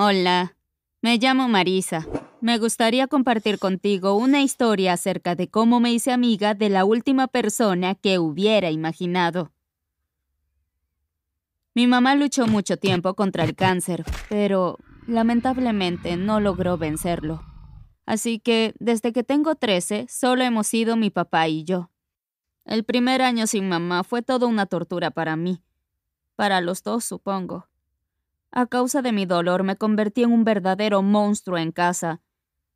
Hola, me llamo Marisa. Me gustaría compartir contigo una historia acerca de cómo me hice amiga de la última persona que hubiera imaginado. Mi mamá luchó mucho tiempo contra el cáncer, pero lamentablemente no logró vencerlo. Así que desde que tengo 13, solo hemos sido mi papá y yo. El primer año sin mamá fue toda una tortura para mí. Para los dos, supongo. A causa de mi dolor me convertí en un verdadero monstruo en casa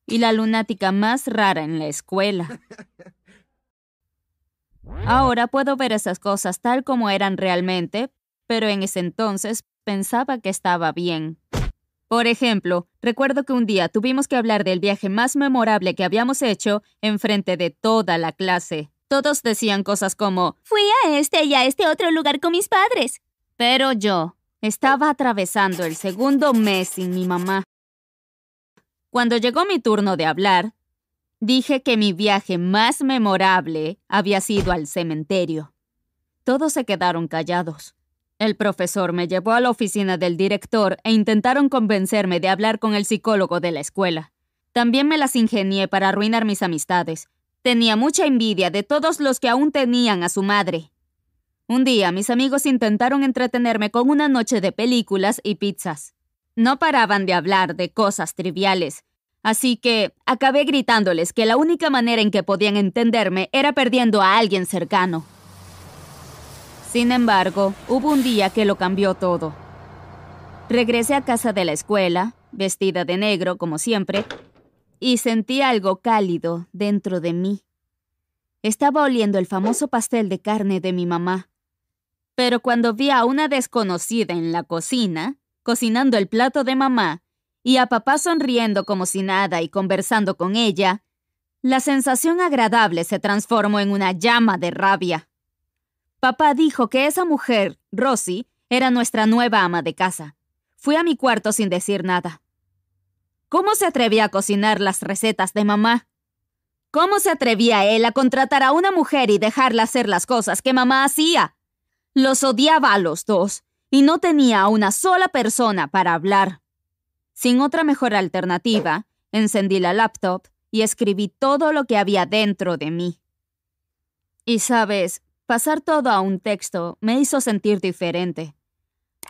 y la lunática más rara en la escuela. Ahora puedo ver esas cosas tal como eran realmente, pero en ese entonces pensaba que estaba bien. Por ejemplo, recuerdo que un día tuvimos que hablar del viaje más memorable que habíamos hecho en frente de toda la clase. Todos decían cosas como, fui a este y a este otro lugar con mis padres. Pero yo, estaba atravesando el segundo mes sin mi mamá. Cuando llegó mi turno de hablar, dije que mi viaje más memorable había sido al cementerio. Todos se quedaron callados. El profesor me llevó a la oficina del director e intentaron convencerme de hablar con el psicólogo de la escuela. También me las ingenié para arruinar mis amistades. Tenía mucha envidia de todos los que aún tenían a su madre. Un día mis amigos intentaron entretenerme con una noche de películas y pizzas. No paraban de hablar de cosas triviales, así que acabé gritándoles que la única manera en que podían entenderme era perdiendo a alguien cercano. Sin embargo, hubo un día que lo cambió todo. Regresé a casa de la escuela, vestida de negro como siempre, y sentí algo cálido dentro de mí. Estaba oliendo el famoso pastel de carne de mi mamá. Pero cuando vi a una desconocida en la cocina, cocinando el plato de mamá, y a papá sonriendo como si nada y conversando con ella, la sensación agradable se transformó en una llama de rabia. Papá dijo que esa mujer, Rosie, era nuestra nueva ama de casa. Fui a mi cuarto sin decir nada. ¿Cómo se atrevía a cocinar las recetas de mamá? ¿Cómo se atrevía él a contratar a una mujer y dejarla hacer las cosas que mamá hacía? Los odiaba a los dos y no tenía a una sola persona para hablar. Sin otra mejor alternativa, encendí la laptop y escribí todo lo que había dentro de mí. Y sabes, pasar todo a un texto me hizo sentir diferente.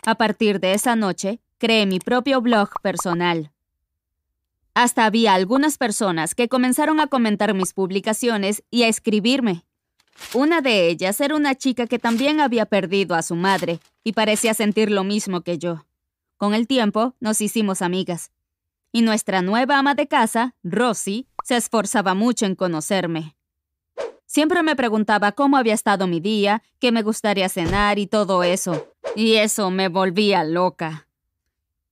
A partir de esa noche, creé mi propio blog personal. Hasta había algunas personas que comenzaron a comentar mis publicaciones y a escribirme. Una de ellas era una chica que también había perdido a su madre y parecía sentir lo mismo que yo. Con el tiempo nos hicimos amigas. Y nuestra nueva ama de casa, Rosie, se esforzaba mucho en conocerme. Siempre me preguntaba cómo había estado mi día, qué me gustaría cenar y todo eso. Y eso me volvía loca.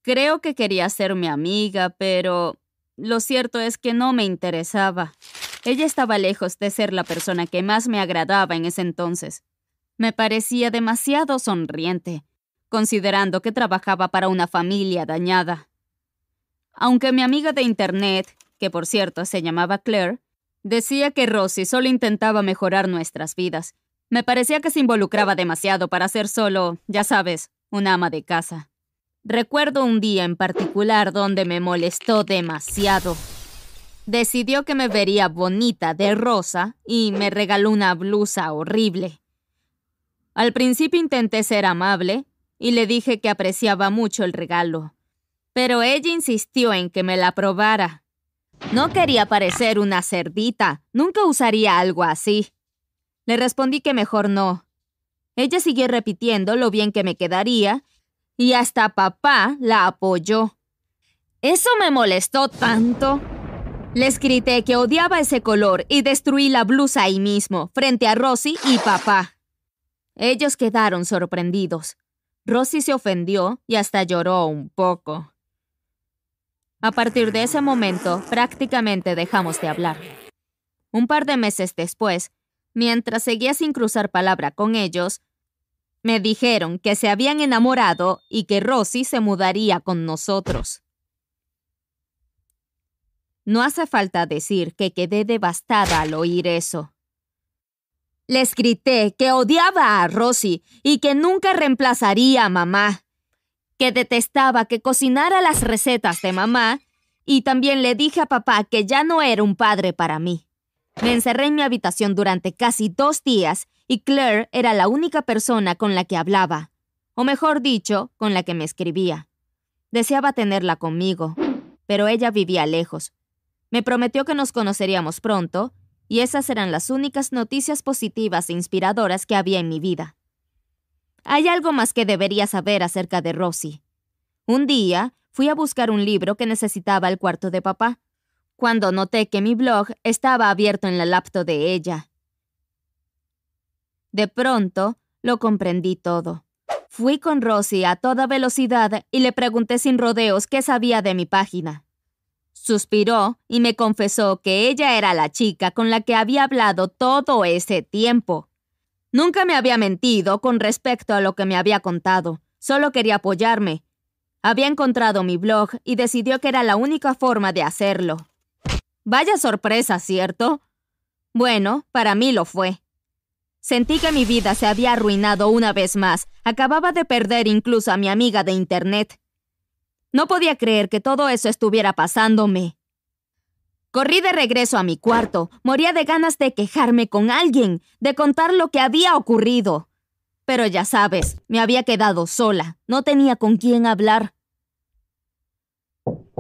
Creo que quería ser mi amiga, pero lo cierto es que no me interesaba. Ella estaba lejos de ser la persona que más me agradaba en ese entonces. Me parecía demasiado sonriente, considerando que trabajaba para una familia dañada. Aunque mi amiga de Internet, que por cierto se llamaba Claire, decía que Rosie solo intentaba mejorar nuestras vidas, me parecía que se involucraba demasiado para ser solo, ya sabes, una ama de casa. Recuerdo un día en particular donde me molestó demasiado. Decidió que me vería bonita de rosa y me regaló una blusa horrible. Al principio intenté ser amable y le dije que apreciaba mucho el regalo, pero ella insistió en que me la probara. No quería parecer una cerdita, nunca usaría algo así. Le respondí que mejor no. Ella siguió repitiendo lo bien que me quedaría y hasta papá la apoyó. Eso me molestó tanto. Les grité que odiaba ese color y destruí la blusa ahí mismo, frente a Rosy y papá. Ellos quedaron sorprendidos. Rosy se ofendió y hasta lloró un poco. A partir de ese momento, prácticamente dejamos de hablar. Un par de meses después, mientras seguía sin cruzar palabra con ellos, me dijeron que se habían enamorado y que Rosy se mudaría con nosotros. No hace falta decir que quedé devastada al oír eso. Les grité que odiaba a Rosy y que nunca reemplazaría a mamá, que detestaba que cocinara las recetas de mamá y también le dije a papá que ya no era un padre para mí. Me encerré en mi habitación durante casi dos días y Claire era la única persona con la que hablaba, o mejor dicho, con la que me escribía. Deseaba tenerla conmigo, pero ella vivía lejos. Me prometió que nos conoceríamos pronto, y esas eran las únicas noticias positivas e inspiradoras que había en mi vida. Hay algo más que debería saber acerca de Rosie. Un día fui a buscar un libro que necesitaba el cuarto de papá, cuando noté que mi blog estaba abierto en la laptop de ella. De pronto, lo comprendí todo. Fui con Rosie a toda velocidad y le pregunté sin rodeos qué sabía de mi página. Suspiró y me confesó que ella era la chica con la que había hablado todo ese tiempo. Nunca me había mentido con respecto a lo que me había contado, solo quería apoyarme. Había encontrado mi blog y decidió que era la única forma de hacerlo. Vaya sorpresa, ¿cierto? Bueno, para mí lo fue. Sentí que mi vida se había arruinado una vez más. Acababa de perder incluso a mi amiga de Internet. No podía creer que todo eso estuviera pasándome. Corrí de regreso a mi cuarto. Moría de ganas de quejarme con alguien, de contar lo que había ocurrido. Pero ya sabes, me había quedado sola. No tenía con quién hablar.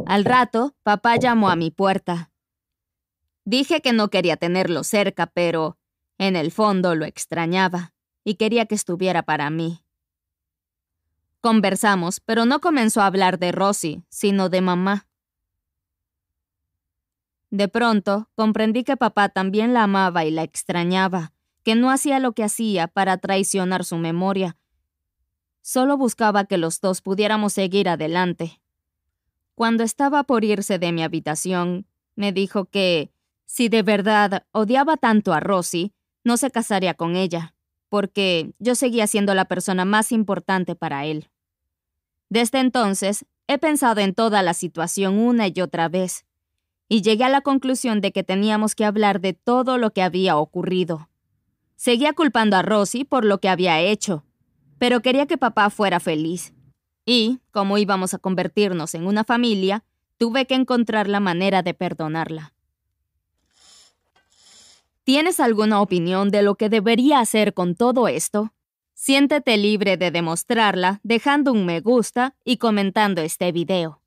Al rato, papá llamó a mi puerta. Dije que no quería tenerlo cerca, pero en el fondo lo extrañaba y quería que estuviera para mí. Conversamos, pero no comenzó a hablar de Rosy, sino de mamá. De pronto, comprendí que papá también la amaba y la extrañaba, que no hacía lo que hacía para traicionar su memoria. Solo buscaba que los dos pudiéramos seguir adelante. Cuando estaba por irse de mi habitación, me dijo que, si de verdad odiaba tanto a Rosy, no se casaría con ella, porque yo seguía siendo la persona más importante para él. Desde entonces, he pensado en toda la situación una y otra vez, y llegué a la conclusión de que teníamos que hablar de todo lo que había ocurrido. Seguía culpando a Rosy por lo que había hecho, pero quería que papá fuera feliz. Y, como íbamos a convertirnos en una familia, tuve que encontrar la manera de perdonarla. ¿Tienes alguna opinión de lo que debería hacer con todo esto? Siéntete libre de demostrarla dejando un me gusta y comentando este video.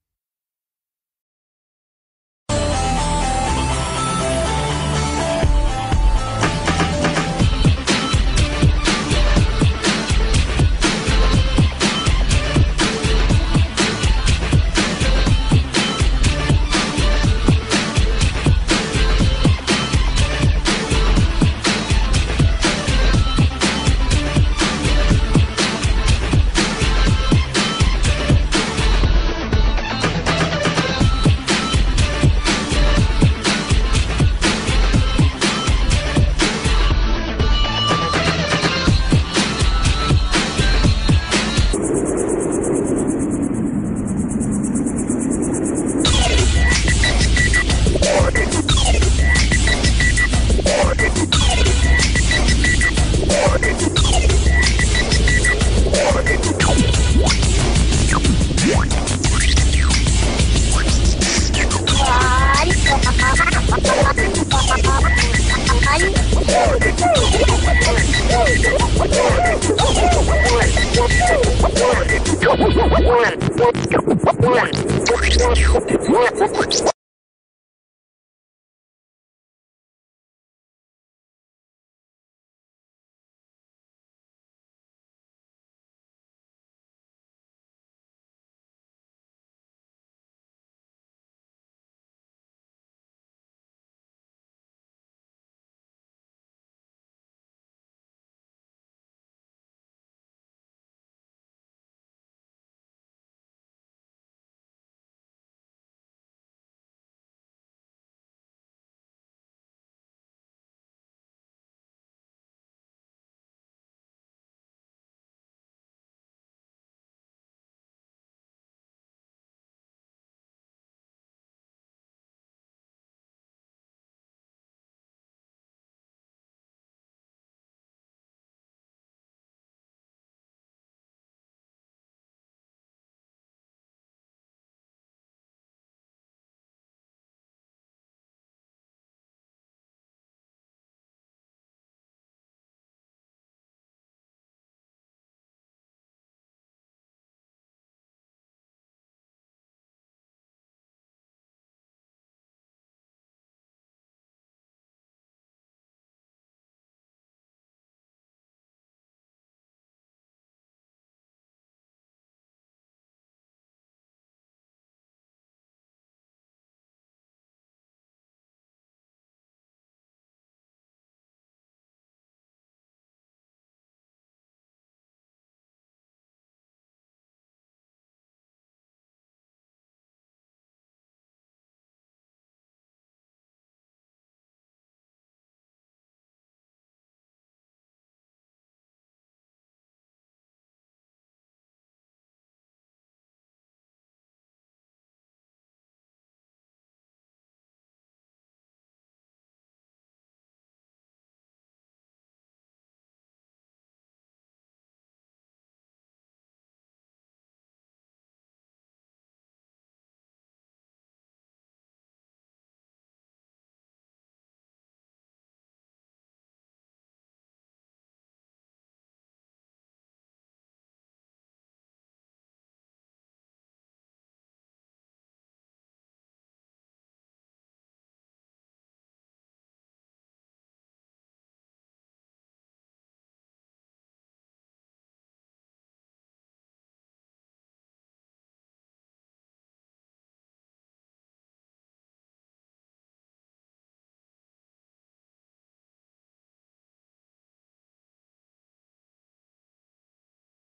Thank you.